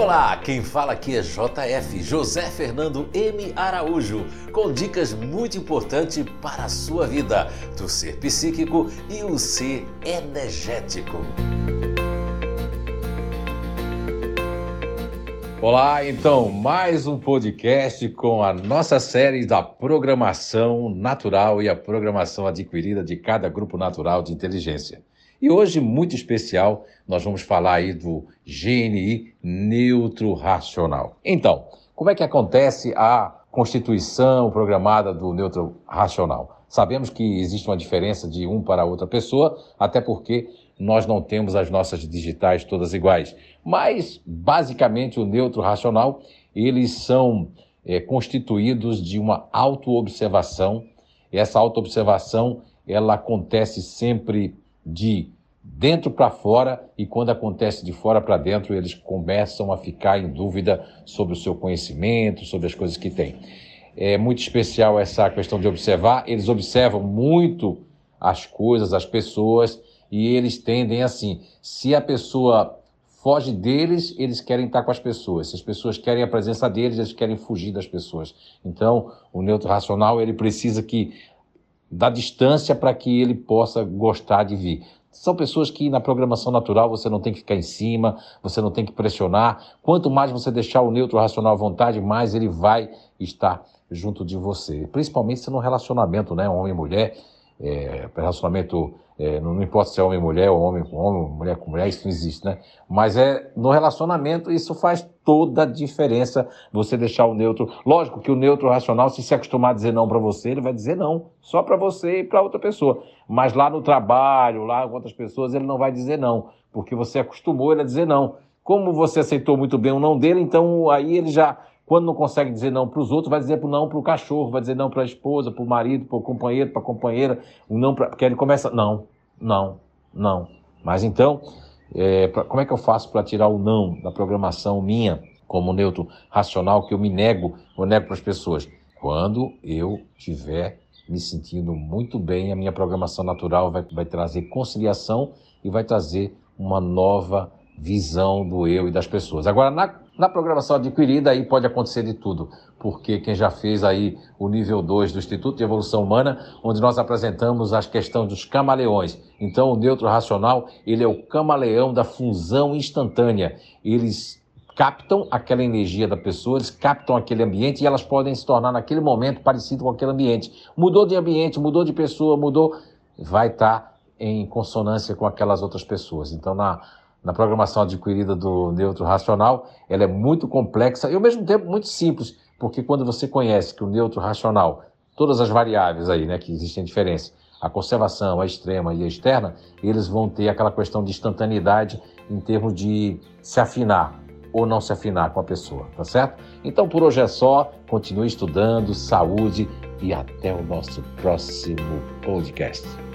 Olá, quem fala aqui é JF, José Fernando M. Araújo, com dicas muito importantes para a sua vida, do ser psíquico e o ser energético. Olá, então, mais um podcast com a nossa série da programação natural e a programação adquirida de cada grupo natural de inteligência. E hoje, muito especial, nós vamos falar aí do GNI neutro racional. Então, como é que acontece a constituição programada do neutro racional? Sabemos que existe uma diferença de um para outra pessoa, até porque nós não temos as nossas digitais todas iguais. Mas, basicamente, o neutro racional, eles são é, constituídos de uma autoobservação. Essa autoobservação, ela acontece sempre de dentro para fora e quando acontece de fora para dentro, eles começam a ficar em dúvida sobre o seu conhecimento, sobre as coisas que têm. É muito especial essa questão de observar, eles observam muito as coisas, as pessoas, e eles tendem assim, se a pessoa foge deles, eles querem estar com as pessoas. Se as pessoas querem a presença deles, eles querem fugir das pessoas. Então, o neutro racional, ele precisa que da distância para que ele possa gostar de vir. São pessoas que na programação natural você não tem que ficar em cima, você não tem que pressionar. Quanto mais você deixar o neutro racional à vontade, mais ele vai estar junto de você. Principalmente se no relacionamento, né? Homem e mulher, é, relacionamento, é, não, importa se é homem e mulher, ou homem com homem, mulher com mulher, isso não existe, né? Mas é no relacionamento, isso faz toda a diferença você deixar o neutro. Lógico que o neutro racional, se se acostumar a dizer não para você, ele vai dizer não, só para você e para outra pessoa. Mas lá no trabalho, lá com outras pessoas, ele não vai dizer não, porque você acostumou ele a dizer não. Como você aceitou muito bem o não dele, então aí ele já quando não consegue dizer não para os outros, vai dizer não para o cachorro, vai dizer não para a esposa, para o marido, para o companheiro, para a companheira, não pra... porque ele começa, não, não, não. Mas então, é, pra... como é que eu faço para tirar o não da programação minha, como neutro racional, que eu me nego, eu nego para as pessoas? Quando eu tiver me sentindo muito bem, a minha programação natural vai, vai trazer conciliação e vai trazer uma nova visão do eu e das pessoas. Agora, na na programação adquirida, aí pode acontecer de tudo, porque quem já fez aí o nível 2 do Instituto de Evolução Humana, onde nós apresentamos as questões dos camaleões. Então, o neutro racional, ele é o camaleão da fusão instantânea. Eles captam aquela energia da pessoa, eles captam aquele ambiente e elas podem se tornar naquele momento parecido com aquele ambiente. Mudou de ambiente, mudou de pessoa, mudou, vai estar em consonância com aquelas outras pessoas. Então, na na programação adquirida do neutro racional, ela é muito complexa e ao mesmo tempo muito simples, porque quando você conhece que o neutro racional, todas as variáveis aí, né, que existem diferença, a conservação, a extrema e a externa, eles vão ter aquela questão de instantaneidade em termos de se afinar ou não se afinar com a pessoa, tá certo? Então por hoje é só, continue estudando, saúde e até o nosso próximo podcast.